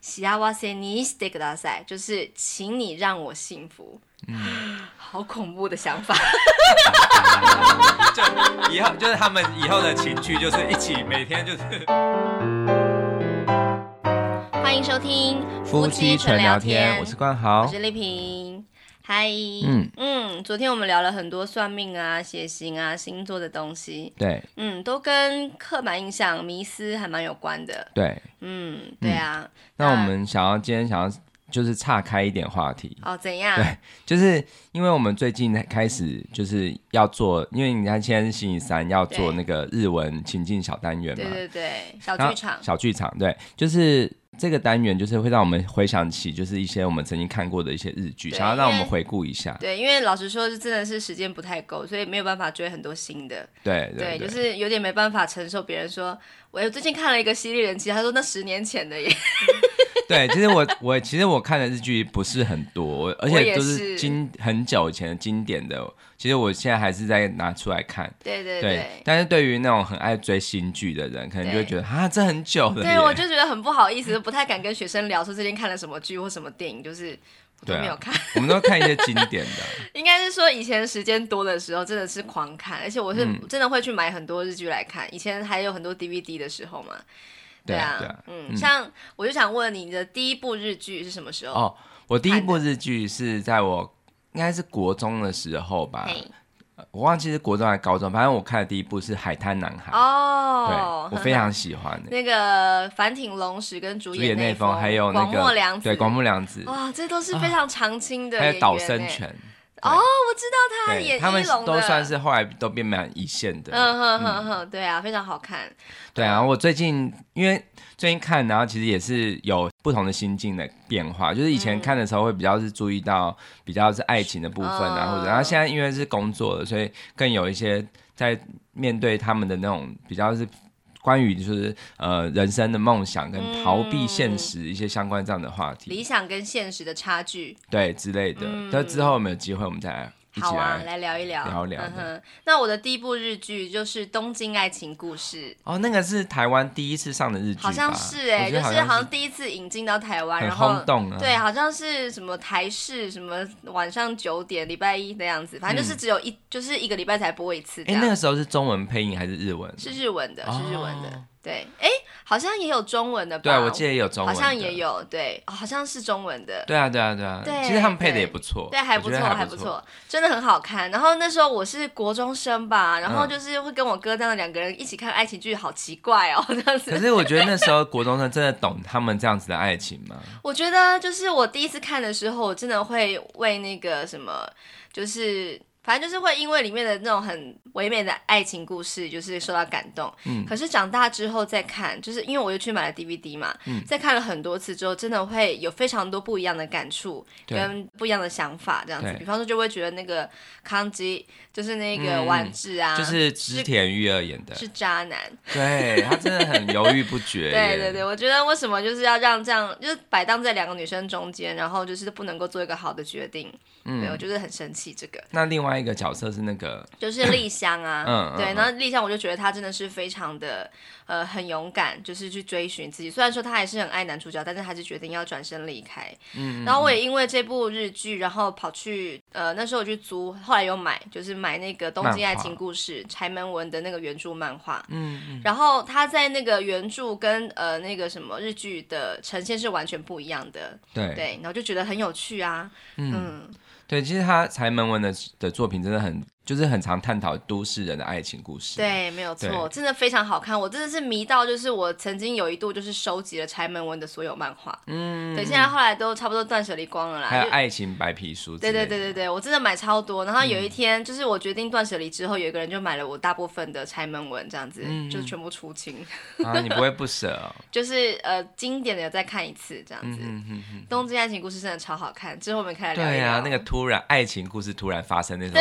幸せにしてください，就是请你让我幸福。嗯，好恐怖的想法。就以后就是他们以后的情趣，就是一起每天就是。欢迎收听夫妻纯聊天，我是冠豪，我是丽萍。 嗨，嗯。嗯，昨天我们聊了很多算命啊、血型啊、星座的东西，对，嗯，都跟刻板印象、迷思还蛮有关的，对，嗯，对啊。嗯、那我们想要今天想要就是岔开一点话题。哦，怎样？对，就是因为我们最近开始就是要做，因为你看现在是星期三，要做那个日文情境小单元嘛，对对对，小剧场，小剧场，对，就是。这个单元就是会让我们回想起，就是一些我们曾经看过的一些日剧，想要让我们回顾一下。对，因为老实说，是真的是时间不太够，所以没有办法追很多新的。对对，就是有点没办法承受别人说，我最近看了一个《犀利人妻》，他说那十年前的耶。对，其实我我其实我看的日剧不是很多，而且都是经很久以前的经典的。其实我现在还是在拿出来看。对对对。对，但是对于那种很爱追新剧的人，可能就会觉得啊，这很久了。对，我就觉得很不好意思，不太敢跟学生聊说最近看了什么剧或什么电影，就是我都没有看。啊、我们都看一些经典的。应该是说以前时间多的时候，真的是狂看，而且我是真的会去买很多日剧来看。嗯、以前还有很多 DVD 的时候嘛。对啊，对啊，嗯，嗯，像我就想问你，你的第一部日剧是什么时候？哦，我第一部日剧是在我应该是国中的时候吧，我忘记是国中还是高中，反正我看的第一部是《海滩男孩》哦，对，我非常喜欢。的。那个反町隆史跟主演内丰，还有那个广末凉子，对，广末凉子，哇，这都是非常常青的，还有岛生泉。哦，我知道他演一龙的，他们都算是后来都变蛮一线的。嗯哼哼哼，对啊，非常好看。对啊，我最近因为最近看，然后其实也是有不同的心境的变化。就是以前看的时候会比较是注意到比较是爱情的部分啊，或者然后现在因为是工作了，所以更有一些在面对他们的那种比较是。关于就是呃人生的梦想跟逃避现实一些相关这样的话题，嗯、理想跟现实的差距，对之类的。那、嗯、之后有没有机会我们再来？好啊，来聊一聊，聊一聊。嗯哼，那我的第一部日剧就是《东京爱情故事》。哦，那个是台湾第一次上的日剧，好像是哎、欸，就是好像第一次引进到台湾，然后轰动啊。对，好像是什么台视，什么晚上九点，礼拜一的样子，反正就是只有一，嗯、就是一个礼拜才播一次。哎、欸，那个时候是中文配音还是日文？是日文的，是日文的。哦对，哎，好像也有中文的吧？对，我记得也有中文，好像也有，对，好像是中文的。对啊，对啊，对啊。对，其实他们配的也不错，对，还不错，还不错，真的很好看。然后那时候我是国中生吧，然后就是会跟我哥这样两个人一起看爱情剧，好奇怪哦，这样子。可是我觉得那时候国中生真的懂他们这样子的爱情吗？我觉得就是我第一次看的时候，我真的会为那个什么，就是。反正就是会因为里面的那种很唯美的爱情故事，就是受到感动。嗯，可是长大之后再看，就是因为我又去买了 DVD 嘛，嗯，再看了很多次之后，真的会有非常多不一样的感触跟不一样的想法，这样子。比方说，就会觉得那个康基就是那个丸子啊，嗯，就是织田裕二演的，是渣男。对，他真的很犹豫不决。对对对，我觉得为什么就是要让这样，就是摆荡在两个女生中间，然后就是不能够做一个好的决定。嗯，对，我就是很生气这个。那另外一个角色是那个，就是丽香啊，嗯，对，然后丽香我就觉得她真的是非常的，呃，很勇敢，就是去追寻自己。虽然说他还是很爱男主角，但是还是决定要转身离开。嗯，然后我也因为这部日剧，然后跑去，呃，那时候我去租，后来有买，就是买那个《东京爱情故事》柴门文的那个原著漫画。嗯嗯。然后他在那个原著跟呃那个什么日剧的呈现是完全不一样的。对对，然后就觉得很有趣啊。嗯。嗯对，其实他柴门文的的作品真的很。就是很常探讨都市人的爱情故事，对，没有错，真的非常好看。我真的是迷到，就是我曾经有一度就是收集了柴门文的所有漫画，嗯，对，现在后来都差不多断舍离光了啦。还有爱情白皮书，对对对对对，我真的买超多。然后有一天，就是我决定断舍离之后，有一个人就买了我大部分的柴门文，这样子，就全部出清。啊，你不会不舍哦？就是呃，经典的有再看一次这样子。嗯嗯嗯。东京爱情故事真的超好看，之后我们开始聊。对啊，那个突然爱情故事突然发生那种。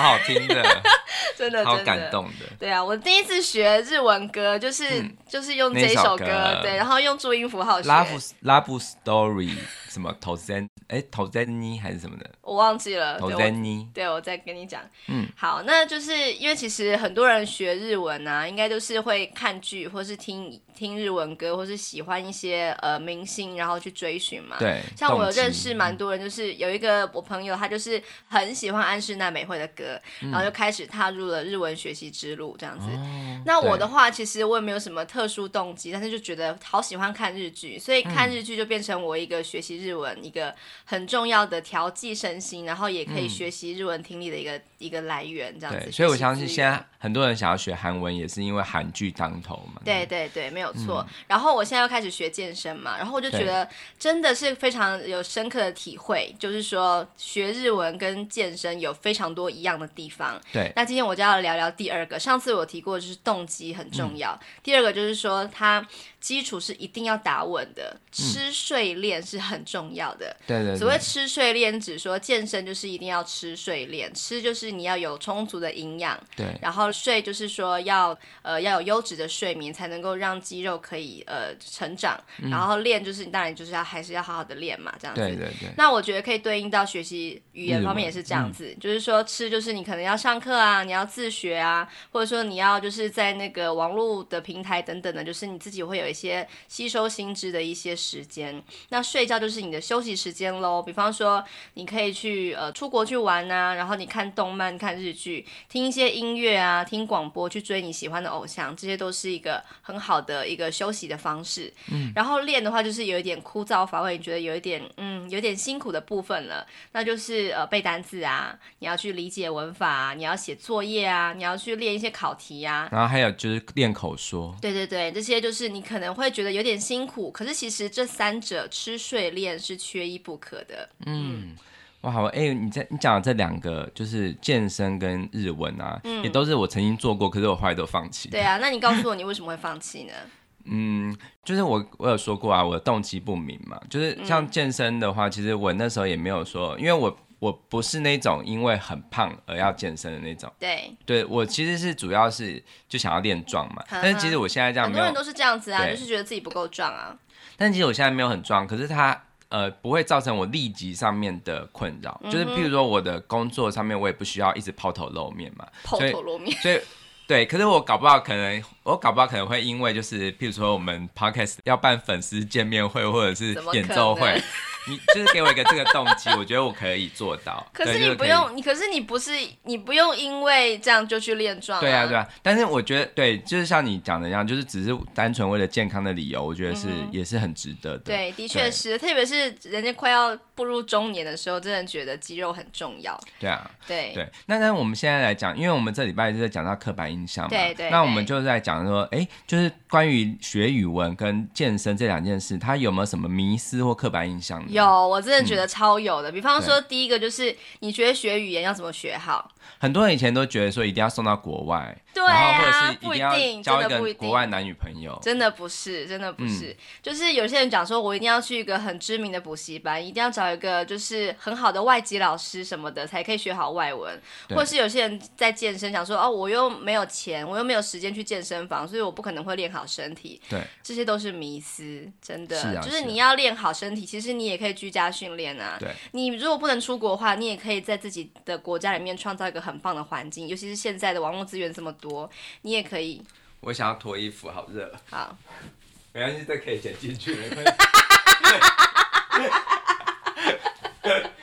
好好听的，真的，好感动的。对啊，我第一次学日文歌就是、嗯、就是用这一首歌，歌对，然后用注音符号学。Love Love Story 什么 Tozen 哎 Tozenni 还是什么的，我忘记了。Tozenni 对，我再跟你讲。嗯，好，那就是因为其实很多人学日文啊，应该都是会看剧或是听听日文歌，或是喜欢一些呃明星，然后去追寻嘛。对，像我认识蛮多人，就是有一个我朋友，他就是很喜欢安室奈美惠的歌，嗯、然后就开始踏入了日文学习之路这样子。哦、那我的话，其实我也没有什么特殊动机，但是就觉得好喜欢看日剧，所以看日剧就变成我一个学习日文一个很重要的调剂身心，然后也可以学习日文听力的一个、嗯、一个来源这样子。所以我相信现在很多人想要学韩文，也是因为韩剧当头嘛。对对对，没有错。嗯、然后我现在要开始学健身嘛，然后我就觉得真的是非常有深刻的体会，就是说学日文跟健身有非常多一样的地方。对。那今天我就要聊聊第二个，上次我提过就是动机很重要，嗯、第二个就是说它。基础是一定要打稳的，吃睡练是很重要的。对对、嗯。所谓吃睡练，只说健身就是一定要吃睡练，吃就是你要有充足的营养。对。然后睡就是说要呃要有优质的睡眠，才能够让肌肉可以呃成长。嗯、然后练就是你当然就是要还是要好好的练嘛，这样子。对对对。那我觉得可以对应到学习语言方面也是这样子，嗯、就是说吃就是你可能要上课啊，你要自学啊，或者说你要就是在那个网络的平台等等的，就是你自己会有。一些吸收新知的一些时间，那睡觉就是你的休息时间喽。比方说，你可以去呃出国去玩啊，然后你看动漫、看日剧、听一些音乐啊、听广播、去追你喜欢的偶像，这些都是一个很好的一个休息的方式。嗯，然后练的话就是有一点枯燥乏味，你觉得有一点嗯有点辛苦的部分了，那就是呃背单词啊，你要去理解文法啊，你要写作业啊，你要去练一些考题啊，然后还有就是练口说。对对对，这些就是你。可能会觉得有点辛苦，可是其实这三者吃睡练是缺一不可的。嗯，哇，好，哎、欸，你在你讲的这两个就是健身跟日文啊，嗯、也都是我曾经做过，可是我后来都放弃。对啊，那你告诉我你为什么会放弃呢？嗯，就是我我有说过啊，我的动机不明嘛，就是像健身的话，嗯、其实我那时候也没有说，因为我。我不是那种因为很胖而要健身的那种，对，对我其实是主要是就想要练壮嘛，但是其实我现在这样很多人都是这样子啊，就是觉得自己不够壮啊。但其实我现在没有很壮，可是它呃不会造成我立即上面的困扰，嗯、就是譬如说我的工作上面我也不需要一直抛头露面嘛，抛头露面，所以，所以对，可是我搞不好可能我搞不好可能会因为就是譬如说我们 podcast 要办粉丝见面会或者是演奏会。你就是给我一个这个动机，我觉得我可以做到。可是你不用，你可是你不是你不用因为这样就去练壮。对啊，对啊。但是我觉得，对，就是像你讲的一样，就是只是单纯为了健康的理由，我觉得是也是很值得的。对，的确是，特别是人家快要步入中年的时候，真的觉得肌肉很重要。对啊，对对。那那我们现在来讲，因为我们这礼拜就在讲到刻板印象嘛，对对。那我们就在讲说，哎，就是关于学语文跟健身这两件事，它有没有什么迷思或刻板印象？有，我真的觉得。超有的，比方说第一个就是你觉得学语言要怎么学好？很多人以前都觉得说一定要送到国外，对啊，或者是一定要交一个国外男女朋友，真的不是，真的不是，嗯、就是有些人讲说我一定要去一个很知名的补习班，一定要找一个就是很好的外籍老师什么的才可以学好外文，对。或是有些人在健身讲说哦，我又没有钱，我又没有时间去健身房，所以我不可能会练好身体，对，这些都是迷思，真的，是啊、就是你要练好身体，其实你也可以居家训练啊，对，你如果不能出国的话，你也可以在自己的国家里面创造一个很棒的环境，尤其是现在的网络资源这么多，你也可以。我想要脱衣服，好热。好，没关系，这可以剪进去。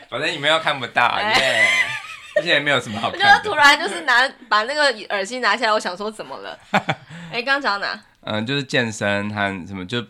反正你们又看不到，耶！而且也没有什么好看的。我就突然就是拿把那个耳机拿下来，我想说怎么了？哎，刚刚讲到哪？嗯，就是健身和什么就。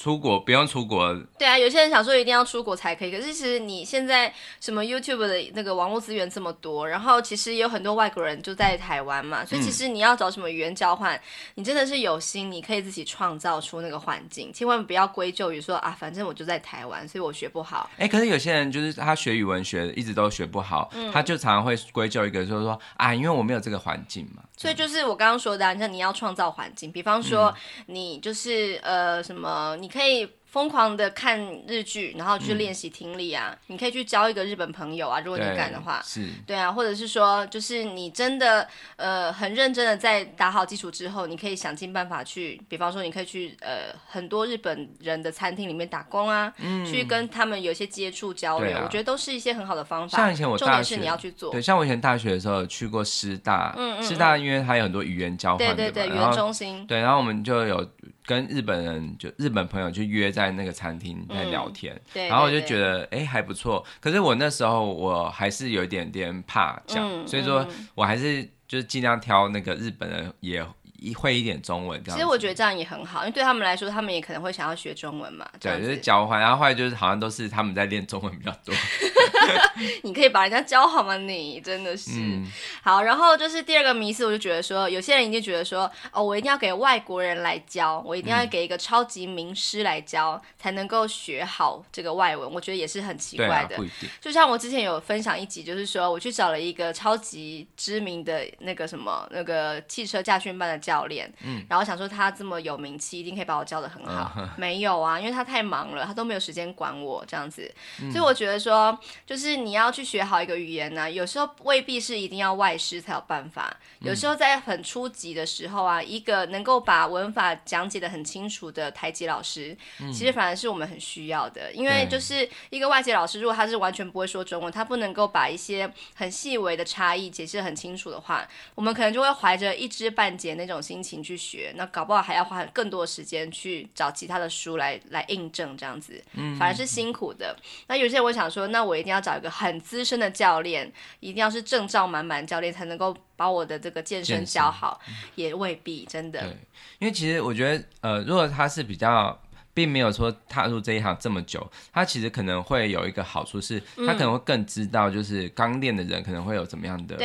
出国不用出国，对啊，有些人想说一定要出国才可以，可是其实你现在什么 YouTube 的那个网络资源这么多，然后其实也有很多外国人就在台湾嘛，所以其实你要找什么语言交换，嗯、你真的是有心，你可以自己创造出那个环境，千万不要归咎于说啊，反正我就在台湾，所以我学不好。哎、欸，可是有些人就是他学语文学一直都学不好，嗯、他就常常会归咎一个就是说啊，因为我没有这个环境嘛。所以就是我刚刚说的、像你要创造环境，比方说你就是、嗯、呃什么你。可以疯狂的看日剧，然后去练习听力啊。嗯、你可以去交一个日本朋友啊，如果你敢的话。是。对啊，或者是说，就是你真的呃很认真的在打好基础之后，你可以想尽办法去，比方说你可以去呃很多日本人的餐厅里面打工啊，嗯、去跟他们有一些接触交流，啊、我觉得都是一些很好的方法。像以前我大学，重点是你要去做。对，像我以前大学的时候去过师大，嗯嗯，师大因为它有很多语言交换，对对对，语言中心。对，然后我们就有。跟日本人就日本朋友去约在那个餐厅在聊天，嗯、对对对，然后我就觉得哎还不错。可是我那时候我还是有一点点怕讲，嗯、所以说我还是就是尽量挑那个日本人也。一会一点中文这样，其实我觉得这样也很好，因为对他们来说，他们也可能会想要学中文嘛。对，就是交换，然后后来就是好像都是他们在练中文比较多。你可以把人家教好吗？你真的是、嗯、好。然后就是第二个迷思，我就觉得说，有些人一定觉得说，哦，我一定要给外国人来教，我一定要给一个超级名师来教，嗯、才能够学好这个外文。我觉得也是很奇怪的。就像我之前有分享一集，就是说我去找了一个超级知名的那个什么那个汽车驾训班的教练，嗯，然后想说他这么有名气，一定可以把我教得很好。嗯、没有啊，因为他太忙了，他都没有时间管我这样子。嗯、所以我觉得说，就是你要去学好一个语言呢、啊，有时候未必是一定要外师才有办法。有时候在很初级的时候啊，一个能够把文法讲解得很清楚的台籍老师，嗯、其实反而是我们很需要的。因为就是一个外籍老师，如果他是完全不会说中文，他不能够把一些很细微的差异解释得很清楚的话，我们可能就会怀着一知半解那种心情。去学，那搞不好还要花更多的时间去找其他的书来来印证，这样子，嗯，反而是辛苦的。那有些人我想说，那我一定要找一个很资深的教练，一定要是证照满满教练才能够把我的这个健身教好，身也未必真的。对，因为其实我觉得，呃，如果他是比较，并没有说踏入这一行这么久，他其实可能会有一个好处是，他可能会更知道，就是刚练的人可能会有怎么样的。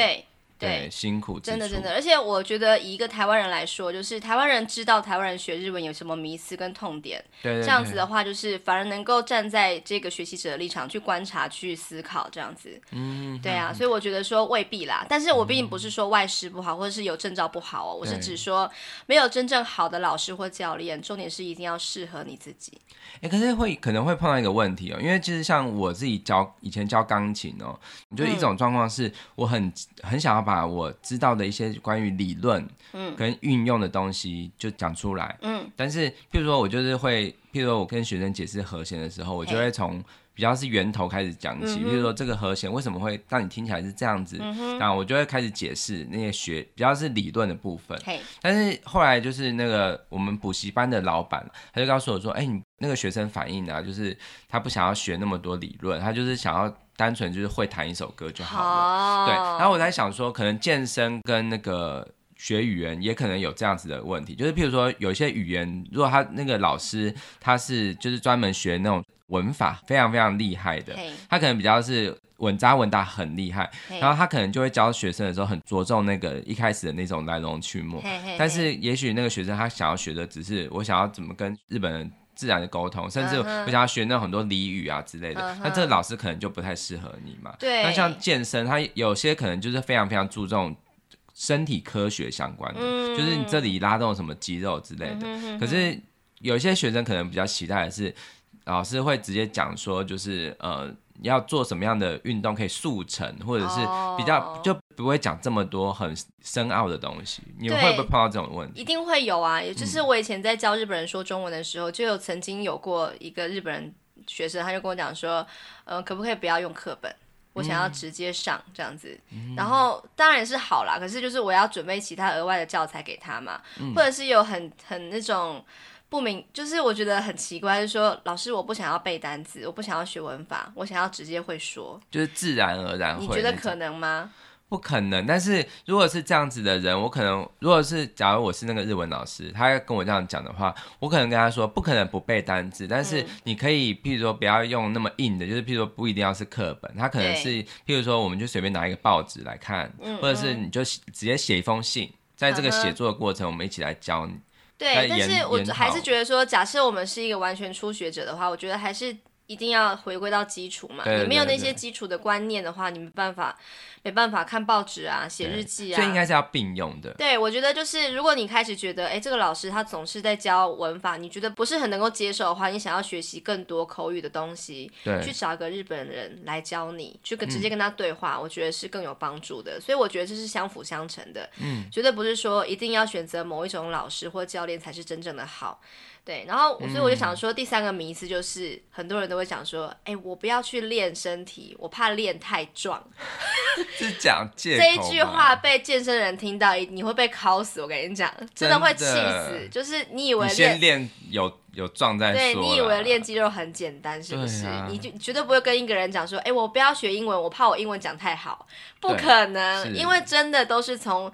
对。辛苦，真的真的，而且我觉得以一个台湾人来说，就是台湾人知道台湾人学日文有什么迷思跟痛点，对，对，对，这样子的话，就是反而能够站在这个学习者的立场去观察、去思考，这样子，嗯，对啊，所以我觉得说未必啦，但是我并不是说外师不好，嗯、或者是有证照不好哦，我是指说没有真正好的老师或教练，重点是一定要适合你自己。哎，可是会可能会碰到一个问题哦，因为其实像我自己教以前教钢琴哦，我觉得一种状况是我很很想要把我知道的一些关于理论嗯。跟运用的东西就讲出来。嗯，但是譬如说我就是会譬如说我跟学生解释和弦的时候，我就会从比较是源头开始讲起，譬如说这个和弦为什么会让你听起来是这样子，那我就会开始解释那些学比较是理论的部分，但是后来就是那个我们补习班的老板他就告诉我说，哎你。那个学生反映啊，就是他不想要学那么多理论，他就是想要单纯就是会弹一首歌就好了。Oh. 对，然后我在想说，可能健身跟那个学语言也可能有这样子的问题，就是譬如说有一些语言，如果他那个老师他是就是专门学那种文法非常非常厉害的.他可能比较是稳扎稳打很厉害.然后他可能就会教学生的时候很着重那个一开始的那种来龙去脉.但是也许那个学生他想要学的只是我想要怎么跟日本人。自然的沟通，甚至我想要学那很多俚语啊之类的，那、uh huh. 这个老师可能就不太适合你嘛。对。那像健身，他有些可能就是非常非常注重身体科学相关的，嗯、就是你这里拉动什么肌肉之类的。嗯、可是有些学生可能比较期待的是，老师会直接讲说，就是呃。要做什么样的运动可以速成，或者是比较、oh. 就不会讲这么多很深奥的东西？你们会不会碰到这种问题？一定会有啊！也就是我以前在教日本人说中文的时候，嗯、就有曾经有过一个日本人学生，他就跟我讲说，呃，可不可以不要用课本？我想要直接上这样子。嗯、然后当然是好啦，可是就是我要准备其他额外的教材给他嘛，嗯、或者是有很很那种。不明，就是我觉得很奇怪，就是说老师，我不想要背单词，我不想要学文法，我想要直接会说，就是自然而然会。你觉得可能吗？不可能。但是如果是这样子的人，我可能如果是假如我是那个日文老师，他要跟我这样讲的话，我可能跟他说，不可能不背单词，但是你可以，譬如说不要用那么硬的，就是譬如说不一定要是课本，他可能是譬如说我们就随便拿一个报纸来看，或者是你就直接写一封信，在这个写作的过程，我们一起来教你。对，但是我还是觉得说，假设我们是一个完全初学者的话，我觉得还是一定要回归到基础嘛。对对对对，你没有那些基础的观念的话，你没办法，没办法看报纸啊，写日记啊。所以应该是要并用的。对，我觉得就是如果你开始觉得，哎，这个老师他总是在教文法，你觉得不是很能够接受的话，你想要学习更多口语的东西，对，去找一个日本人来教你，去跟直接跟他对话，嗯，我觉得是更有帮助的。所以我觉得这是相辅相成的，嗯，绝对不是说一定要选择某一种老师或教练才是真正的好。对，然后所以我就想说，第三个迷思就是、嗯、很多人都会讲说，哎，我不要去练身体，我怕练太壮。是讲借口这一句话被健身人听到，你会被烤死。我跟你讲，真的会气死。就是你以为练练有有壮在说。对，你以为练肌肉很简单，是不是？啊、你就绝对不会跟一个人讲说，哎，我不要学英文，我怕我英文讲太好。不可能，因为真的都是从。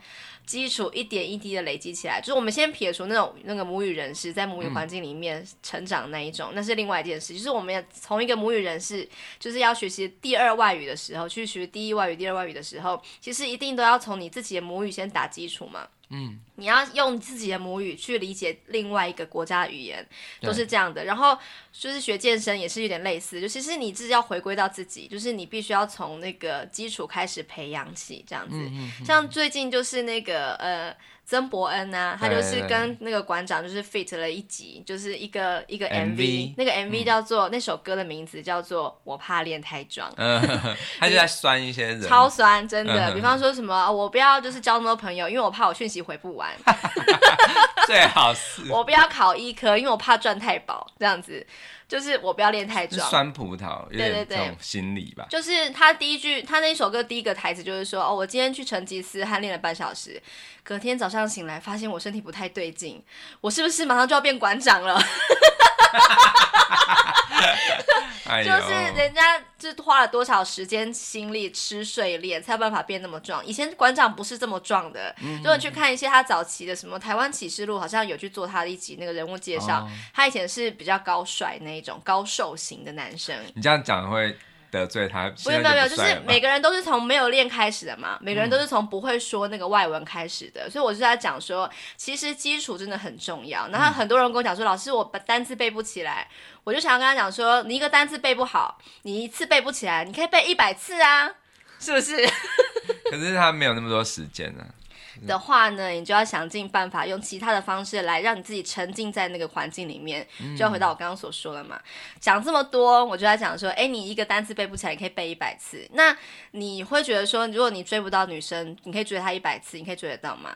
基础一点一滴的累积起来，就是我们先撇除那种那个母语人士在母语环境里面成长那一种，那是另外一件事。就是我们要从一个母语人士，就是要学习第二外语的时候，去学第一外语、第二外语的时候，其实一定都要从你自己的母语先打基础嘛。嗯，你要用自己的母语去理解另外一个国家的语言，都是这样的。然后就是学健身也是有点类似，就其实你自己要回归到自己，就是你必须要从那个基础开始培养起，这样子。嗯嗯。像最近就是那个呃。曾伯恩啊，他就是跟那个馆长就是 fit 了一集，就是一个一个 MV, MV，那个 MV 叫做、嗯、那首歌的名字叫做我怕练太壮。嗯，他就在酸一些人，超酸，真的。比方说什么，我不要就是交那么多朋友，因为我怕我讯息回不完。最好是。我不要考医科，因为我怕赚太饱，这样子。就是我不要练太壮，酸葡萄，有点这种心理吧。就是他第一句，他那首歌第一个台词就是说：“哦，我今天去成吉思汗练了半小时，隔天早上醒来发现我身体不太对劲，我是不是马上就要变馆长了？” 就是人家就花了多少时间、心力、吃睡练，才有办法变那么壮。以前馆长不是这么壮的。如、嗯、果你去看一些他早期的什么《台湾启示录》，好像有去做他的一集那个人物介绍、哦。他以前是比较高帅那一种高瘦型的男生。你这样讲会得罪他？不，没有没有，就是每个人都是从没有练开始的嘛，每个人都是从不会说那个外文开始的。嗯、所以我就在讲说，其实基础真的很重要。然后很多人跟我讲说，嗯、老师，我把单词背不起来。我就想要跟他讲说，你一个单词背不好，你一次背不起来，你可以背一百次啊，是不是？可是他没有那么多时间呢、啊。的话呢，你就要想尽办法，用其他的方式来让你自己沉浸在那个环境里面。就要回到我刚刚所说的嘛，讲、嗯、这么多，我就在讲说，哎，你一个单词背不起来，你可以背一百次。那你会觉得说，如果你追不到女生，你可以追她一百次，你可以追得到吗？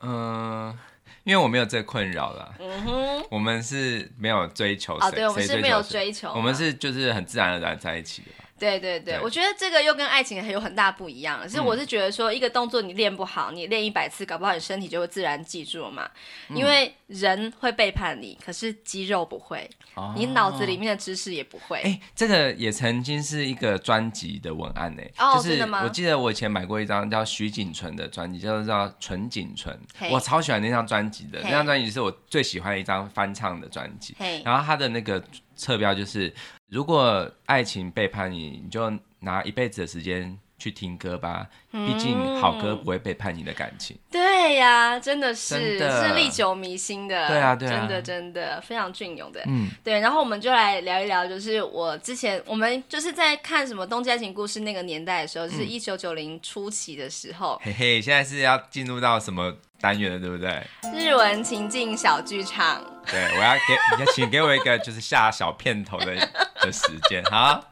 嗯、呃。因为我没有这个困扰了，嗯哼，我们是没有追求谁，哦，对，我们是没有追求，我们是就是很自然而然在一起的。对对对，我觉得这个又跟爱情很有很大不一样。其实我是觉得说，一个动作你练不好，你练一百次，搞不好你身体就会自然记住了嘛。因为人会背叛你，可是肌肉不会，哦、你脑子里面的知识也不会。哎，这个也曾经是一个专辑的文案呢。哦，就是真的吗？我记得我以前买过一张叫徐锦纯的专辑，叫做叫《纯锦纯》，我超喜欢那张专辑的。那张专辑是我最喜欢的一张翻唱的专辑。然后他的那个侧标就是，如果爱情背叛你，你就。拿一辈子的时间去听歌吧，毕竟好歌不会背叛你的感情。嗯、对呀，真的是是历久弥新的。对啊，对啊，真的真的非常隽永的。嗯，对。然后我们就来聊一聊，就是我之前我们就是在看什么《东京爱情故事》那个年代的时候，就是一九九零初期的时候。嘿嘿，现在是要进入到什么单元了，对不对？日文情境小剧场。对，我要给你请给我一个就是下小片头的 的时间，好。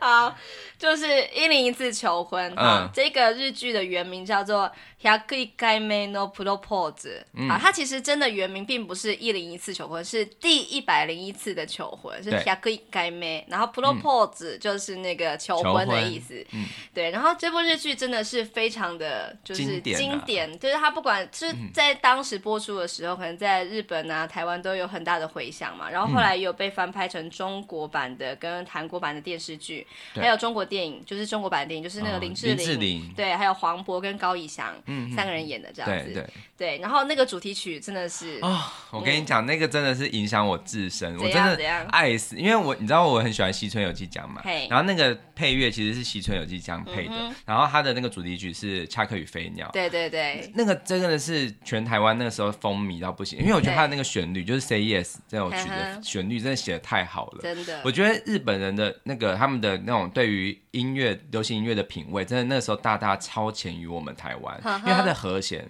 好。就是一零一次求婚啊、嗯，这个日剧的原名叫做《101回目のプロポーズ》啊，它其实真的原名并不是一零一次求婚，是第一百零一次的求婚，是101回目，然后 propose 就是那个求婚的意思。嗯、对，然后这部日剧真的是非常的就是经典，经典啊、就是它不管是在当时播出的时候，可能在日本啊、台湾都有很大的回响嘛。然后后来也有被翻拍成中国版的跟韩国版的电视剧，还有中国。 的电影，就是中国版的电影，就是那个林志玲，林志玲对，还有黄渤跟高以翔， 嗯，三个人演的这样子，对对对。然后那个主题曲真的是哦，我跟你讲，那个真的是影响我自身，我真的爱死，因为我你知道我很喜欢西村有纪江嘛，然后那个配乐其实是西村有纪江配的，然后他的那个主题曲是《恰克与飞鸟》，对对对，那个真的是全台湾那个时候风靡到不行，因为我觉得他的那个旋律就是 Say Yes 这首曲的旋律真的写的太好了，真的，我觉得日本人的那个他们的那种对于音乐流行音乐的品味，真的那个时候大大超前于我们台湾，因为他的和弦。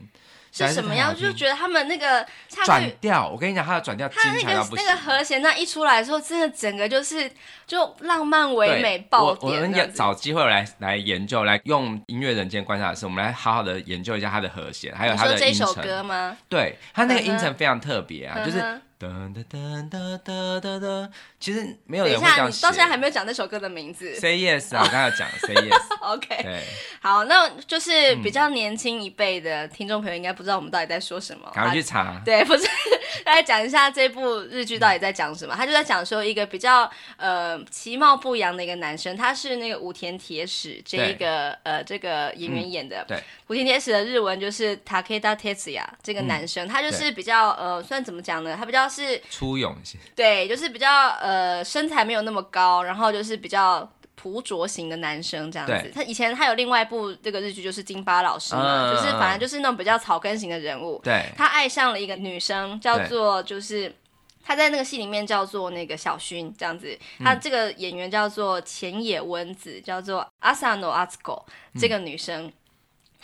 是什么样？就觉得他们那个转调，我跟你讲，他的转调，他那个那个和弦那一出来的时候，真的整个就是就浪漫唯美爆点。我们找机会来来研究，来用音乐人间观察的时候，我们来好好的研究一下他的和弦，还有他的音程。这首歌吗？对，他那个音程非常特别啊，就是。哒哒哒哒哒哒哒，其实没有人会这样写。到现在还没有讲那首歌的名字。Say yes 啊，我刚才讲 Say yes。OK。对，好，那就是比较年轻一辈的听众朋友应该不知道我们到底在说什么。赶快去查。对，不是，来讲一下这部日剧到底在讲什么。他就在讲说一个比较呃其貌不扬的一个男生，他是那个武田铁矢这一个呃这个演员演的。对。武田铁矢的日文就是 Takeda Tetsuya 这个男生，他就是比较呃算怎么讲呢？他比较。是粗勇些，对，就是比较呃身材没有那么高，然后就是比较朴拙型的男生这样子。他以前他有另外一部这个日剧，就是金发老师嘛，嗯、就是反正就是那种比较草根型的人物。对，他爱上了一个女生，叫做就是他在那个戏里面叫做那个小薰这样子。他这个演员叫做浅野温子，叫做 Asano Atsuko 这个女生。嗯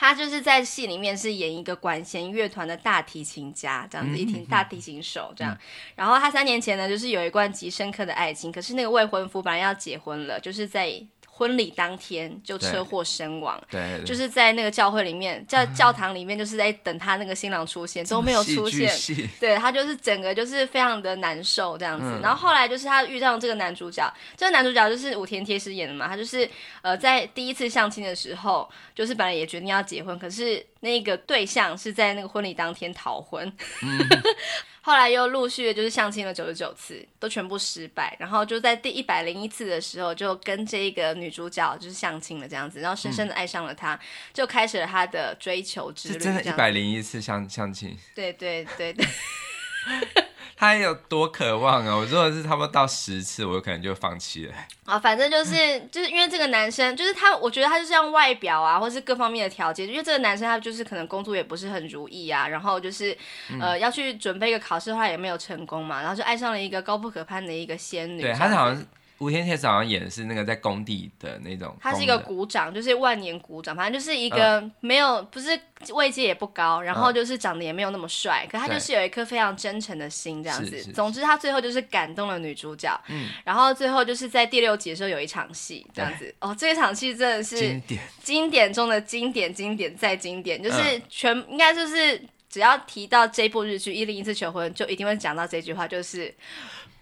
他就是在戏里面是演一个管弦乐团的大提琴家，这样子一听大提琴手这样。然后他三年前呢，就是有一段极深刻的爱情，可是那个未婚夫本来要结婚了，就是在。婚礼当天就车祸身亡，对，就是在那个教会里面，在教堂里面，就是在等他那个新郎出现，都没有出现，对，他就是整个就是非常的难受这样子。嗯、然后后来就是他遇到这个男主角，这个男主角就是武田铁矢演的嘛，他就是呃在第一次相亲的时候，就是本来也决定要结婚，可是那个对象是在那个婚礼当天逃婚。嗯 后来又陆续的就是相亲了九十九次，都全部失败。然后就在第一百零一次的时候，就跟这个女主角就是相亲了这样子，然后深深的爱上了她，嗯、就开始了他的追求之旅。真的，一百零一次相相亲？对对对对。他有多渴望啊！我如果是差不多到十次，我有可能就放弃了。啊，反正就是 就是因为这个男生，就是他，我觉得他就是像外表啊，或是各方面的条件。因为这个男生他就是可能工作也不是很如意啊，然后就是呃要去准备一个考试的话也没有成功嘛，然后就爱上了一个高不可攀的一个仙女。对，他是好像。武田铁矢好像演的是那个在工地的那种，他是一个股长，就是万年股长，反正就是一个没有不是位阶也不高，然后就是长得也没有那么帅，可他就是有一颗非常真诚的心这样子。总之他最后就是感动了女主角，然后最后就是在第六集的时候有一场戏这样子。哦，这一场戏真的是经典，经典中的经典，经典再经典，就是全应该就是只要提到这部日剧《一零一次求婚》，就一定会讲到这句话，就是。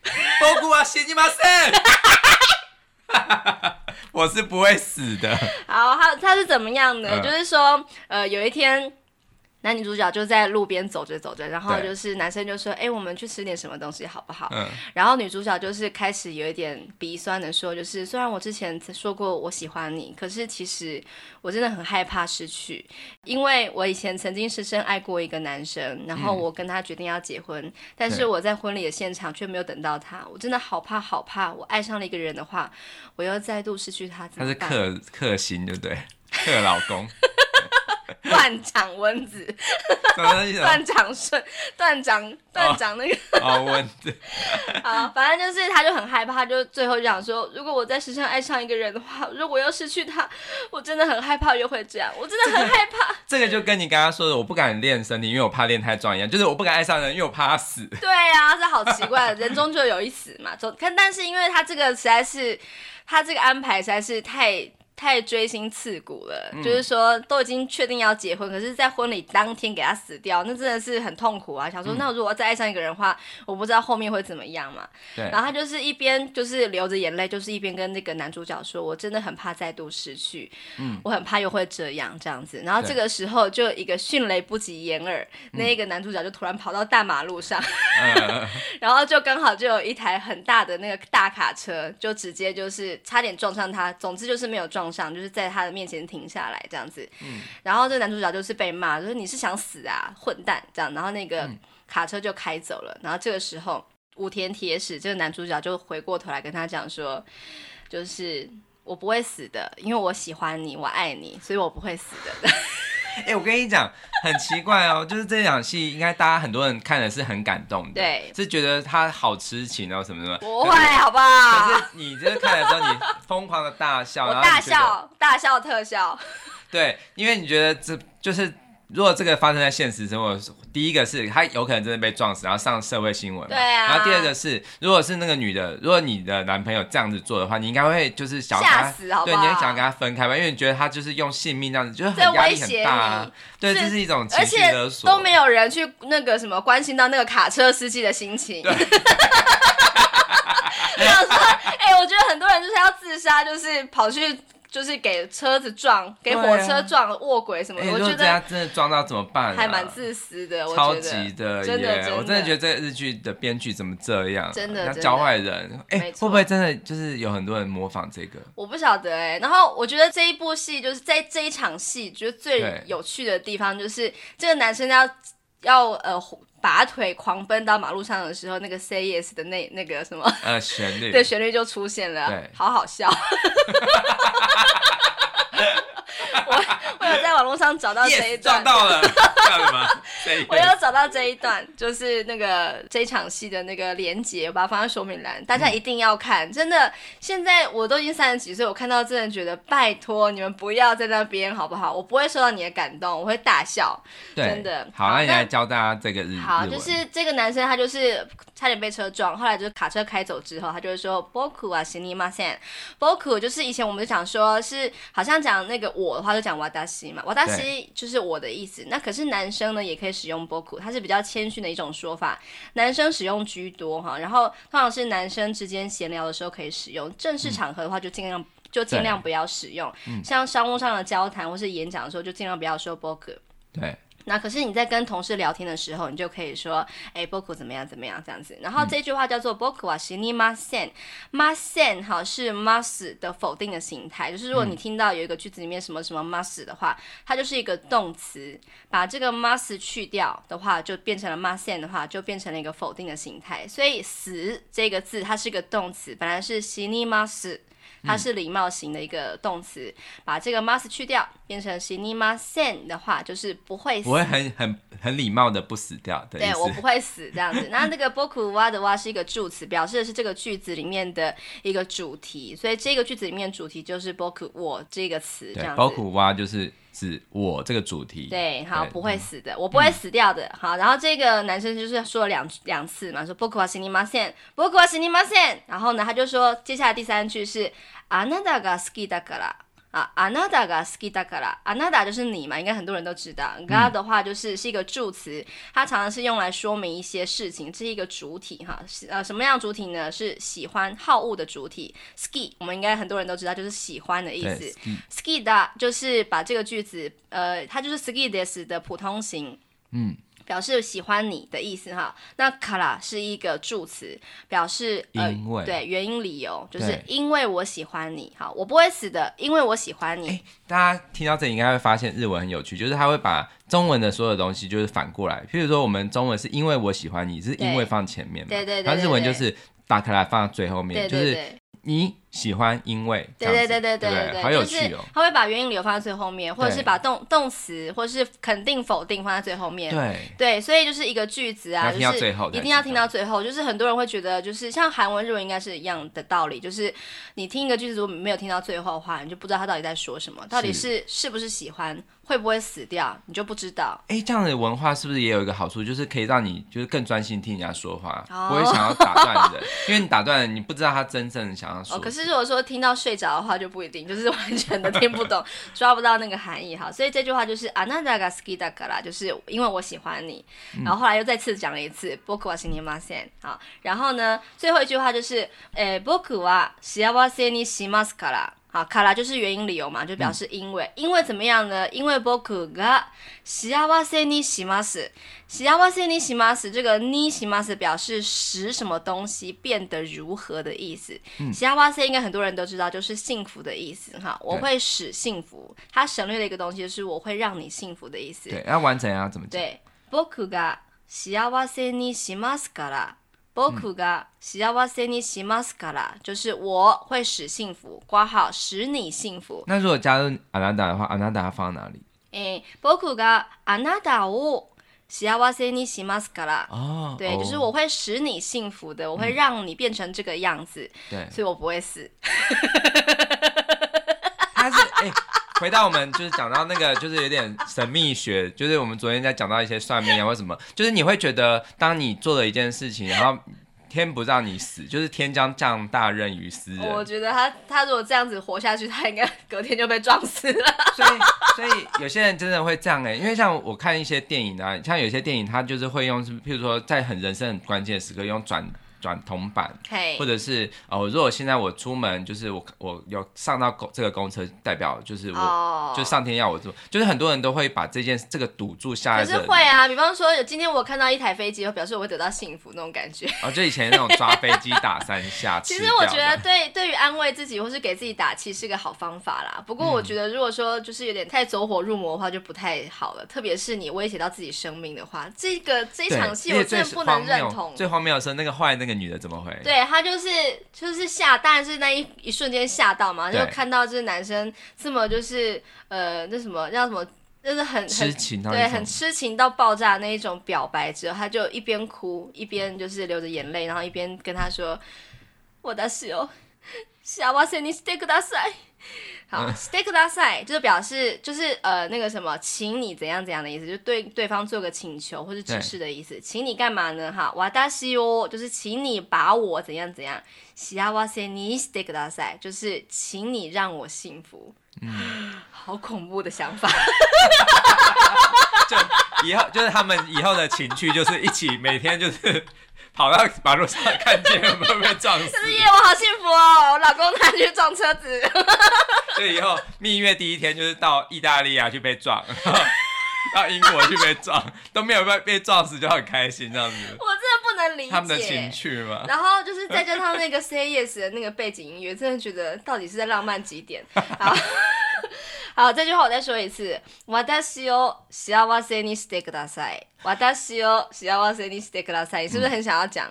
仆は死にません。我是不会死的。好，他他是怎么样呢？嗯、就是说，呃，有一天。 男女主角就在路边走着走着，然后就是男生就说：“哎对，我们去吃点什么东西好不好？”嗯。然后女主角就是开始有一点鼻酸的说：“就是虽然我之前说过我喜欢你，可是其实我真的很害怕失去，因为我以前曾经深深爱过一个男生，然后我跟他决定要结婚，嗯、但是我在婚礼的现场却没有等到他，我真的好怕好怕，我爱上了一个人的话，我又再度失去他？他是克克星，对不对？克老公。断掌蚊子，断掌顺，断掌断掌那个哦，温子，好，反正就是他就很害怕，他就最后就想说，如果我在世上爱上一个人的话，如果要失去他，我真的很害怕又会这样，我真的很害怕。这个就跟你刚刚说的，我不敢练身体，因为我怕练太壮一样，就是我不敢爱上人，因为我怕他死。对呀、啊，这好奇怪，人终究有一死嘛。总看，但是因为他这个实在是，他这个安排实在是太。太锥心刺骨了，嗯、就是说都已经确定要结婚，可是，在婚礼当天给他死掉，那真的是很痛苦啊！想说，那如果再爱上一个人的话，我不知道后面会怎么样嘛。对。然后他就是一边就是流着眼泪，就是一边跟那个男主角说：“我真的很怕再度失去，嗯，我很怕又会这样这样子。”然后这个时候，就一个迅雷不及掩耳，那一个男主角就突然跑到大马路上，嗯、然后就刚好就有一台很大的那个大卡车，就直接就是差点撞上他。总之就是没有撞上，就是在他的面前停下来这样子。嗯。然后这个男主角就是被骂，就是你是想死啊，混蛋这样。然后那个卡车就开走了。然后这个时候，武田铁矢这个男主角就回过头来跟他讲说，就是我不会死的，因为我喜欢你，我爱你，所以我不会死的。哎、欸，我跟你讲，很奇怪哦，就是这场戏，应该大家很多人看的是很感动的，对，是觉得他好痴情哦，什么什么，不会，好不好？可是你就是看的时候，你疯狂的大笑，我大笑，大笑特效，对，因为你觉得这就是。如果这个发生在现实生活，第一个是他有可能真的被撞死，然后上社会新闻。对啊。然后第二个是，如果是那个女的，如果你的男朋友这样子做的话，你应该会就是想吓死，好不好？对，你会想要跟他分开吧，因为你觉得他就是用性命这样子，就是很压力很大啊。对，这是一种情绪勒索。都没有人去那个什么关心到那个卡车司机的心情。对。我想说，哎，我觉得很多人就是要自杀，就是跑去。就是给车子撞，给火车撞，卧轨什么的。欸、我觉得他真的撞到怎么办、啊？还蛮自私的，我觉得超级的，真的，我真的觉得这个日剧的编剧怎么这样？真的，教坏人。哎、欸，会不会真的就是有很多人模仿这个？我不晓得哎、欸。然后我觉得这一部戏就是在这一场戏，觉得最有趣的地方就是这个男生要要呃。拔腿狂奔到马路上的时候，那个 Say Yes 的那那个什么呃旋律，对旋律就出现了，对，好好笑。网络上找到这一段，找、yes, 到了，我有找到这一段，就是那个这一场戏的那个连接，我把它放在说明栏，大家一定要看。嗯、真的，现在我都已经三十几岁，我看到真的觉得，拜托你们不要在那边好不好？我不会受到你的感动，我会大笑。真的。好，那你来教大家这个日好，就是这个男生他就是差点被车撞，后来就是卡车开走之后，他就会说 Boku wa shinimasen，Boku 就是以前我们就讲说是好像讲那个我的。话就讲瓦达西嘛，瓦达西就是我的意思。那可是男生呢，也可以使用 boku，，它是比较谦逊的一种说法，男生使用居多哈。然后通常是男生之间闲聊的时候可以使用，正式场合的话就尽量、嗯、就尽量不要使用。像商务上的交谈或是演讲的时候，就尽量不要说 boku。对。那可是你在跟同事聊天的时候，你就可以说，哎，ボク怎么样怎么样这样子。然后这句话叫做ボクは死にません，ません哈是 must 的否定的形态，就是如果你听到有一个句子里面什么什么 must 的话，它就是一个动词，把这个 must 去掉的话，就变成了ません的话，就变成了一个否定的形态。所以死这个字它是一个动词，本来是死にます。 它是礼貌型的一个动词，嗯、把这个 must 去掉，变成死にません的话，就是不会死，不会很很很礼貌的不死掉。对，我不会死这样子。那那个ボクは的话是一个助词，表示的是这个句子里面的一个主题，所以这个句子里面主题就是ボク我这个词这样子。ボクは就是。 是我这个主题，对，好，对不会死的，嗯、我不会死掉的，好，然后这个男生就是说了两两次嘛，说仆は死にません，仆は死にません，然后呢，他就说接下来第三句是あなたが好きだから。 啊，あなたが好きだから，あなた就是你嘛，应该很多人都知道。が的话就是是一个助词，它常常是用来说明一些事情，这是一个主体哈。呃，什么样的主体呢？是喜欢好恶的主体。好き，我们应该很多人都知道，就是喜欢的意思。好きだ就是把这个句子，呃，它就是好きです的普通型。嗯。 表示喜欢你的意思哈，那卡拉是一个助词，表示呃对原因理由，就是因为我喜欢你，好，我不会死的，因为我喜欢你。欸，大家听到这里应该会发现日文很有趣，就是他会把中文的所有东西就是反过来，譬如说我们中文是因为我喜欢你，是因为放前面嘛，对对对，然后日文就是打卡拉放在最后面，就是。你喜欢因为对对对对对对，好有趣哦！他会把原因理由放在最后面，或者是把动动词或者是肯定否定放在最后面。对对，所以就是一个句子啊，就是一定要听到最后。就是很多人会觉得，就是像韩文、日文应该是一样的道理，就是你听一个句子如果没有听到最后的话，你就不知道他到底在说什么，到底是是不是喜欢。会不会死掉，你就不知道。哎，这样的文化是不是也有一个好处，就是可以让你就是更专心听人家说话，不会想要打断人，因为你打断了，你不知道他真正想要说。哦，可是是如果说听到睡着的话就不一定，就是完全的听不懂，抓不到那个含义哈。所以这句话就是あなたが好きだから，就是因为我喜欢你。然后后来又再次讲了一次仆は死にません。好，然后呢，最后一句话就是诶仆は幸せにしますから。 好，卡拉就是原因理由嘛，就表示因为，嗯、因为怎么样呢？因为仆が幸せにします，幸せにします，这个にします表示使什么东西变得如何的意思。幸せ应该很多人都知道，就是幸福的意思。哈，我会使幸福，它省略了一个东西，就是我会让你幸福的意思。对，要完整要怎么讲？对，仆が幸せにしますから。 仆が幸せにしますから，就是我会使幸福，括号使你幸福。那如果加入あなた的话，あなた放哪里？诶，仆があなたを幸せにしますから。哦，对，就是我会使你幸福的，我会让你变成这个样子。对，所以我不会死。 回到我们就是讲到那个，就是有点神秘学，就是我们昨天在讲到一些算命啊或什么，就是你会觉得，当你做了一件事情，然后天不让你死，就是天将降大任于斯人。我觉得他他如果这样子活下去，他应该隔天就被撞死了。所以所以有些人真的会这样哎、欸，因为像我看一些电影啊，像有些电影，他就是会用，譬如说在很人生很关键的时刻用转。转铜板.或者是哦，如果现在我出门，就是我我有上到公这个公车，代表就是我，oh. 就上天要我做，就是很多人都会把这件这个赌注下来。可是会啊，比方说，今天我看到一台飞机，我表示我会得到幸福那种感觉。哦，就以前那种抓飞机打三下。其实我觉得对对于安慰自己或是给自己打气是个好方法啦。不过我觉得如果说就是有点太走火入魔的话，就不太好了。特别是你威胁到自己生命的话，这个这场戏我真的不能认同。最荒谬的是那个坏那个女的怎么回？对她就是就是吓，当然是那一一瞬间吓到嘛，就看到这男生这么就是呃那什么叫什么，就是很痴情，对，很痴情到爆炸那一种表白之后，他就一边哭一边就是流着眼泪，然后一边跟他说：“我的室友，幸せにしてください。”好，stay good side 就是表示就是呃那个什么，请你怎样怎样的意思，就对对方做个请求或是指示的意思，请你干嘛呢？哈，私を就是请你把我怎样怎样，幸せにしてください就是请你让我幸福。嗯，好恐怖的想法。就以后就是他们以后的情趣就是一起每天就是。 跑到马路上看见有没有被撞死？是耶，我好幸福哦！我老公他去撞车子，所以以后蜜月第一天就是到意大利啊去被撞，到英国去被撞，都没有被被撞死就很开心这样子。我真的不能理解他们的情趣嘛。然后就是再加上那个 Say Yes 的那个背景音乐，真的觉得到底是在浪漫几点？好。好，这句话我再说一次。私を幸せにしてください。私を幸せにしてください。你是不是很想要讲？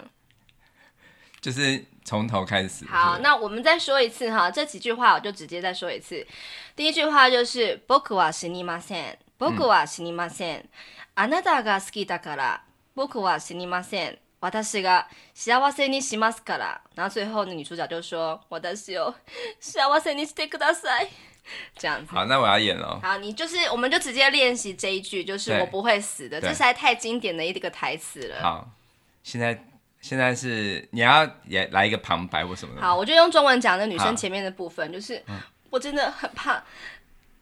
就是从头开始。好，那我们再说一次哈，这几句话我就直接再说一次。第一句话就是仆は死にません。仆は死にません。あなたが好きだから仆は死にません。 私が幸せにしますから。然后最后女主角就说私を幸せにしてください。这样子，好，那我要演了。好，你就是，我们就直接练习这一句，就是我不会死的，这实在太经典的一个台词了。好，现在现在是你要也来一个旁白或什么的。好，我就用中文讲那女生前面的部分，就是、嗯、我真的很怕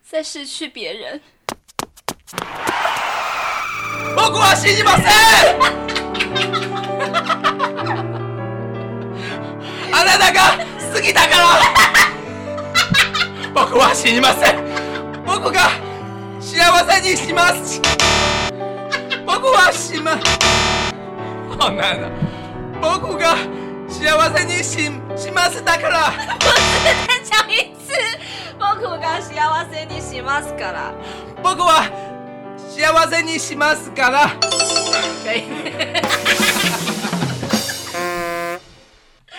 再失去别人。仆は死にません。 あなたが好きだから。仆は死にません。仆が幸せにします。仆は死ま。好难啊！仆が幸せにししますだから。不是，再讲一次。仆が幸せにしますから。仆は幸せにしますから。可以。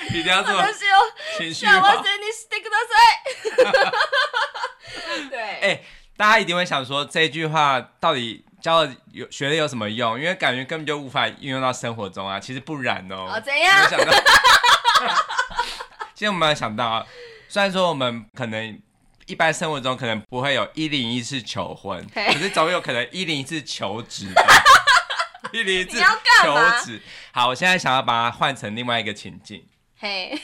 一定要做情绪化。对，哎、欸，大家一定会想说这句话到底教了有学了有什么用？因为感觉根本就无法运用到生活中啊。其实不然哦。哦，怎样？想到其实我们没有想到，虽然说我们可能 一般生活中可能不会有一零一次求婚，可是总有可能一零一次求职。一零一次求职。好，我现在想要把它换成另外一个情境。嘿。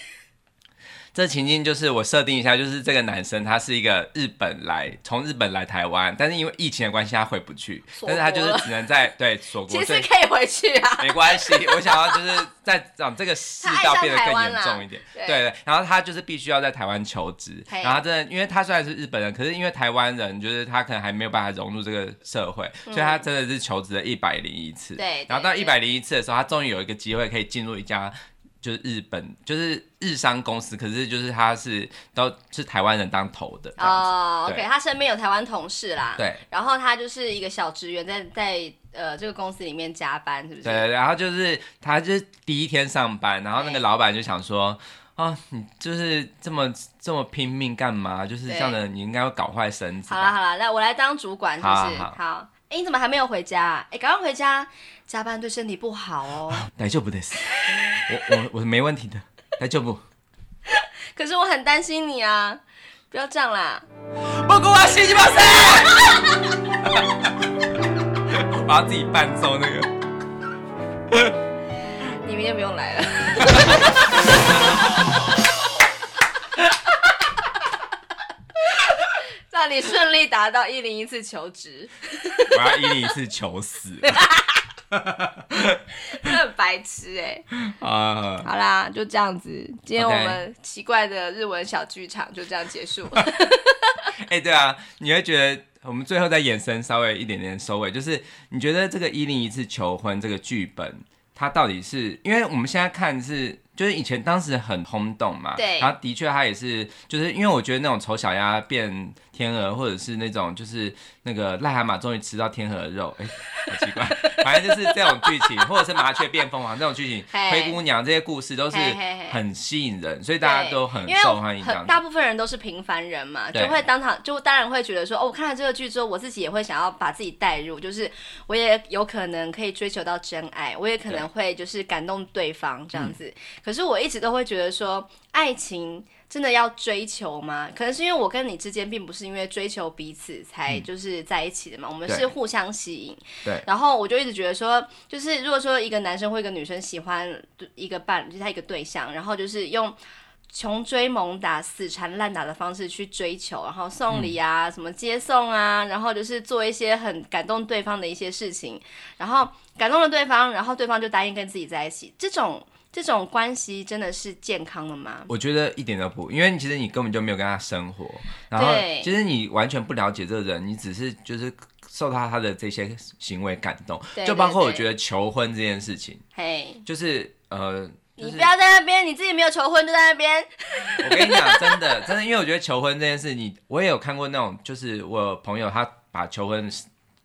这情境就是我设定一下，就是这个男生他是一个日本来，从日本来台湾，但是因为疫情的关系他回不去，但是他就是只能在对锁国。其实可以回去啊，没关系。我想要就是在让这个世道变得更严重一点，对，对，然后他就是必须要在台湾求职，然后真的，因为他虽然是日本人，可是因为台湾人就是他可能还没有办法融入这个社会，嗯、所以他真的是求职了一百零一次。对。然后到一百零一次的时候，他终于有一个机会可以进入一家。就是日本，就是日商公司，可是就是他是都是台湾人当头的哦。OK，他身边有台湾同事啦。对。然后他就是一个小职员，在在呃这个公司里面加班，是不是？对，然后就是他就是第一天上班，然后那个老板就想说，啊、哦，你就是这么这么拼命干嘛？就是这样的，你应该会搞坏身子。好了好了，那我来当主管，是不是？好，好，好。哎，你怎么还没有回家？哎，赶快回家。加班对身体不好哦。大丈夫です。我我我没问题的，大丈夫。可是我很担心你啊！不要这样啦。不过我信你吗？我要自己伴奏那个。达到一零一次求职。我要一零一次求死。很白痴哎、欸！啊，好啦，就这样子。今天我们奇怪的日文小剧场就这样结束。哎、欸，对啊，你会觉得我们最后再延伸稍微一点点收尾，就是你觉得这个一零一次求婚这个剧本，它到底是因为我们现在看是。就是以前当时很轰动嘛，对，然后的确他也是，就是因为我觉得那种丑小鸭变天鹅，或者是那种就是那个癞蛤蟆终于吃到天鹅肉，哎，好奇怪，反正就是这种剧情，或者是麻雀变凤凰这种剧情，灰姑娘这些故事都是很吸引人，所以大家都很受欢迎。大部分人都是平凡人嘛，就会当场就当然会觉得说，哦，我看了这个剧之后，我自己也会想要把自己带入，就是我也有可能可以追求到真爱，我也可能会就是感动对方这样子。嗯可是我一直都会觉得说，爱情真的要追求吗？可能是因为我跟你之间并不是因为追求彼此才就是在一起的嘛，嗯、我们是互相吸引。对。然后我就一直觉得说，就是如果说一个男生或一个女生喜欢一个伴，就是他一个对象，然后就是用穷追猛打、死缠烂打的方式去追求，然后送礼啊、嗯，什么接送啊，然后就是做一些很感动对方的一些事情，然后感动了对方，然后对方就答应跟自己在一起，这种。这种关系真的是健康的吗？我觉得一点都不，因为其实你根本就没有跟他生活，然后其实你完全不了解这个人，你只是就是受到他的这些行为感动，就包括我觉得求婚这件事情，嘿，就是呃，你不要在那边，你自己没有求婚就在那边。我跟你讲，真的真的，因为我觉得求婚这件事，你我也有看过那种，就是我有朋友他把求婚。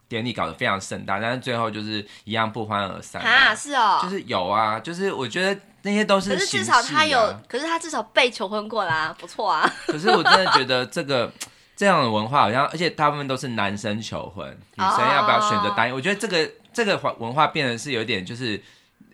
典礼搞得非常盛大，但是最后就是一样不欢而散啊！是哦，就是有啊，就是我觉得那些都是、啊。可是至少他有，可是他至少被求婚过啦，不错啊。可是我真的觉得这个这样的文化好像，而且大部分都是男生求婚，女生要不要选择答应？我觉得这个这个文化变得是有点就是。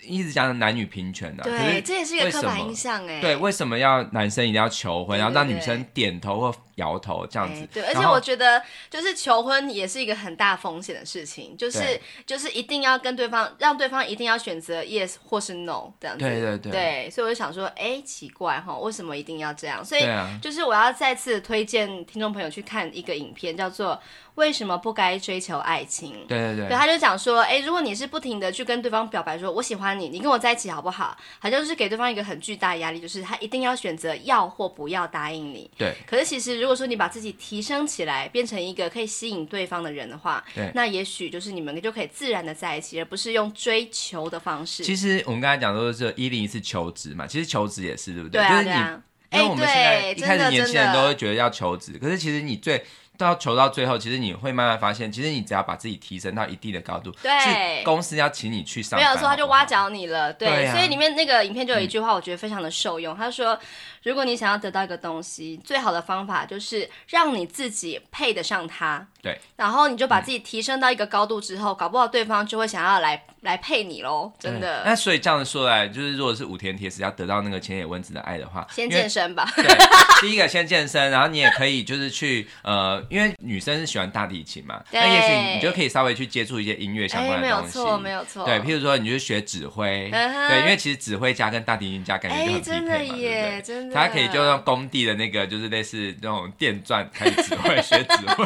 一直讲男女平权的、啊，对，这也是一个刻板印象哎。对，为什么要男生一定要求婚，然后让女生点头或摇头这样子？对，而且我觉得就是求婚也是一个很大风险的事情，就是就是一定要跟对方，让对方一定要选择 yes 或是 no 这样子。对对对。对，所以我就想说，哎，奇怪哈，为什么一定要这样？所以就是我要再次推荐听众朋友去看一个影片，叫做。为什么不该追求爱情？对对对，对他就讲说，哎，如果你是不停的去跟对方表白说，说我喜欢你，你跟我在一起好不好？好像就是给对方一个很巨大的压力，就是他一定要选择要或不要答应你。对。可是其实如果说你把自己提升起来，变成一个可以吸引对方的人的话，对，那也许就是你们就可以自然的在一起，而不是用追求的方式。其实我们刚才讲说是一零一次求职嘛，其实求职也是对不对？对啊，对啊。因为我们现在一开始年轻人都会觉得要求职，可是其实你最。到求到最后，其实你会慢慢发现，其实你只要把自己提升到一定的高度，对，是公司要请你去上班，没有错他就挖角你了，对。所以里面那个影片就有一句话，我觉得非常的受用。嗯、他说，如果你想要得到一个东西，最好的方法就是让你自己配得上它。对，然后你就把自己提升到一个高度之后，嗯、搞不好对方就会想要来来配你喽，真的。那所以这样子说来，就是如果是武田铁矢要得到那个浅野温子的爱的话，先健身吧。对，第一个先健身，然后你也可以就是去呃，因为女生是喜欢大提琴嘛，那也许你就可以稍微去接触一些音乐相关的东西。没有错，没有错。对，譬如说你就学指挥，对，因为其实指挥家跟大提琴家感觉就很匹配嘛，对不对？真的，他可以就用工地的那个，就是类似那种电钻开始指挥，学指挥。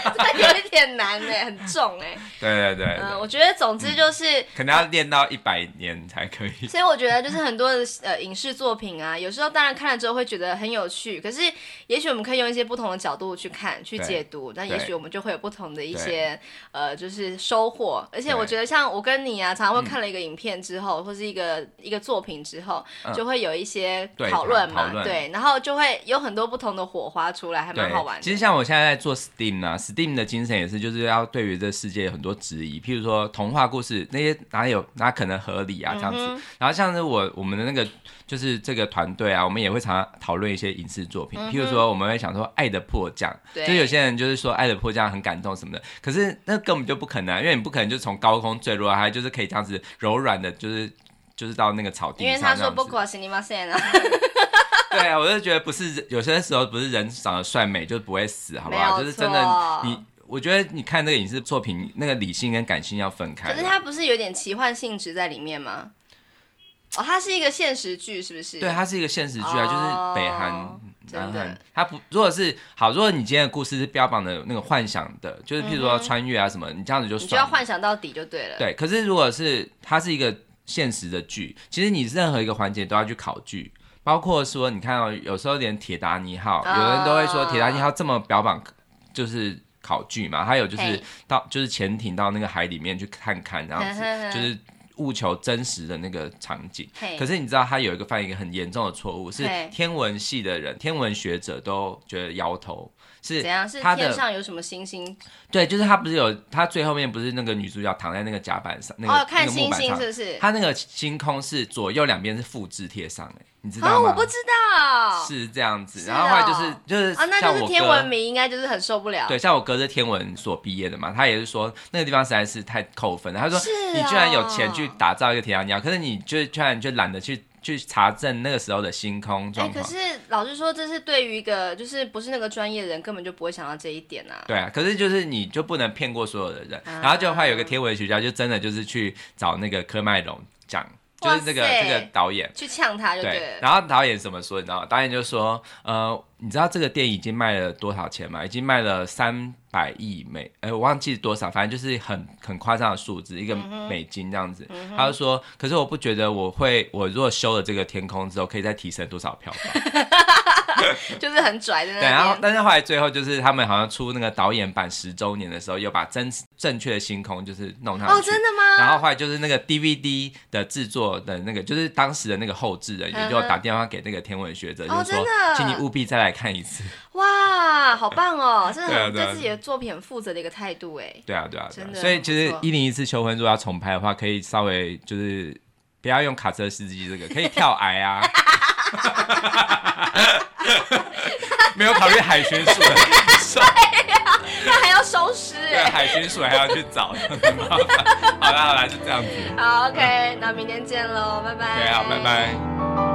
难哎，很重 哎。对对对，嗯，我觉得总之就是可能要练到一百年才可以。所以我觉得就是很多的呃影视作品啊，有时候当然看了之后会觉得很有趣，可是也许我们可以用一些不同的角度去看、去解读，那也许我们就会有不同的一些呃就是收获。而且我觉得像我跟你啊，常常会看了一个影片之后，或是一个一个作品之后，就会有一些讨论嘛，对，然后就会有很多不同的火花出来，还蛮好玩的。其实像我现在在做。Steam 啊，Steam 的精神也是，就是要对于这世界有很多质疑，譬如说童话故事那些哪有哪可能合理啊这样子。嗯、然后像是我我们的那个就是这个团队啊，我们也会常常讨论一些影视作品，嗯、譬如说我们会想说《爱的迫降》对，就有些人就是说《爱的迫降》很感动什么的，可是那根本就不可能，因为你不可能就从高空坠落，还就是可以这样子柔软的，就是就是到那个草地上。因为他说不可行，你妈线啊。对啊，我就觉得不是有些时候不是人长得帅美就不会死，好不好？就是真的，你我觉得你看那个影视作品，那个理性跟感性要分开。可是它不是有点奇幻性质在里面吗？哦，它是一个现实剧，是不是？对，它是一个现实剧啊，就是北韩、南韩。它不，如果是好，如果你今天的故事是标榜的那个幻想的，就是譬如说穿越啊什么，你这样子就算了，你就要幻想到底就对了。对，可是如果是它是一个现实的剧，其实你任何一个环节都要去考据。包括说，你看到、哦、有时候连铁达尼号，有人都会说铁达尼号这么标榜就是考据嘛，还有就是到就是潜艇到那个海里面去看看，这样子就是务求真实的那个场景。可是你知道他有一个犯一个很严重的错误，是天文系的人、天文学者都觉得摇头。是怎样？是天上有什么星星？对，就是他不是有他最后面不是那个女主角躺在那个甲板上，那个、哦、看星星是不是？他那个星空是左右两边是复制贴上的，你知道吗？哦、我不知道，是这样子。然后后来就是就是啊，那就是天文迷应该就是很受不了。对，像我哥是天文所毕业的嘛，他也是说那个地方实在是太扣分了。他说、哦、你居然有钱去打造一个铁达尼号，可是你就居然就懒得去。去查证那个时候的星空状况。可是老实说，这是对于一个就是不是那个专业的人，根本就不会想到这一点啊。对啊，可是就是你就不能骗过所有的人。啊、然后就后来有个天文学家，就真的就是去找那个科麦隆讲，就是这个这个导演去呛他就对，对。然后导演怎么说？你知道吗？导演就说，呃。你知道这个电影已经卖了多少钱吗？已经卖了三百亿美，哎，我忘记多少，反正就是很很夸张的数字，一个美金这样子。嗯、他就说，可是我不觉得我会，我如果修了这个天空之后，可以再提升多少票房。就是很拽的那。对，然后但是后来最后就是他们好像出那个导演版十周年的时候，又把真正确的星空就是弄上去。哦，真的吗？然后后来就是那个 DVD 的制作的那个，就是当时的那个后制人也就打电话给那个天文学者，就是说，请你务必再来。看一次，哇，好棒哦！真的很对自己的作品很负责的一个态度，哎，对啊，对啊，真的。所以其实一零一次求婚，如果要重拍的话，可以稍微就是不要用卡车司机这个，可以跳崖啊，没有考虑海巡署的，对呀，那还要收尸，哎，海巡署还要去找，很麻烦。好啦好啦，就这样子。好，OK，那明天见喽，拜拜。对，好，拜拜。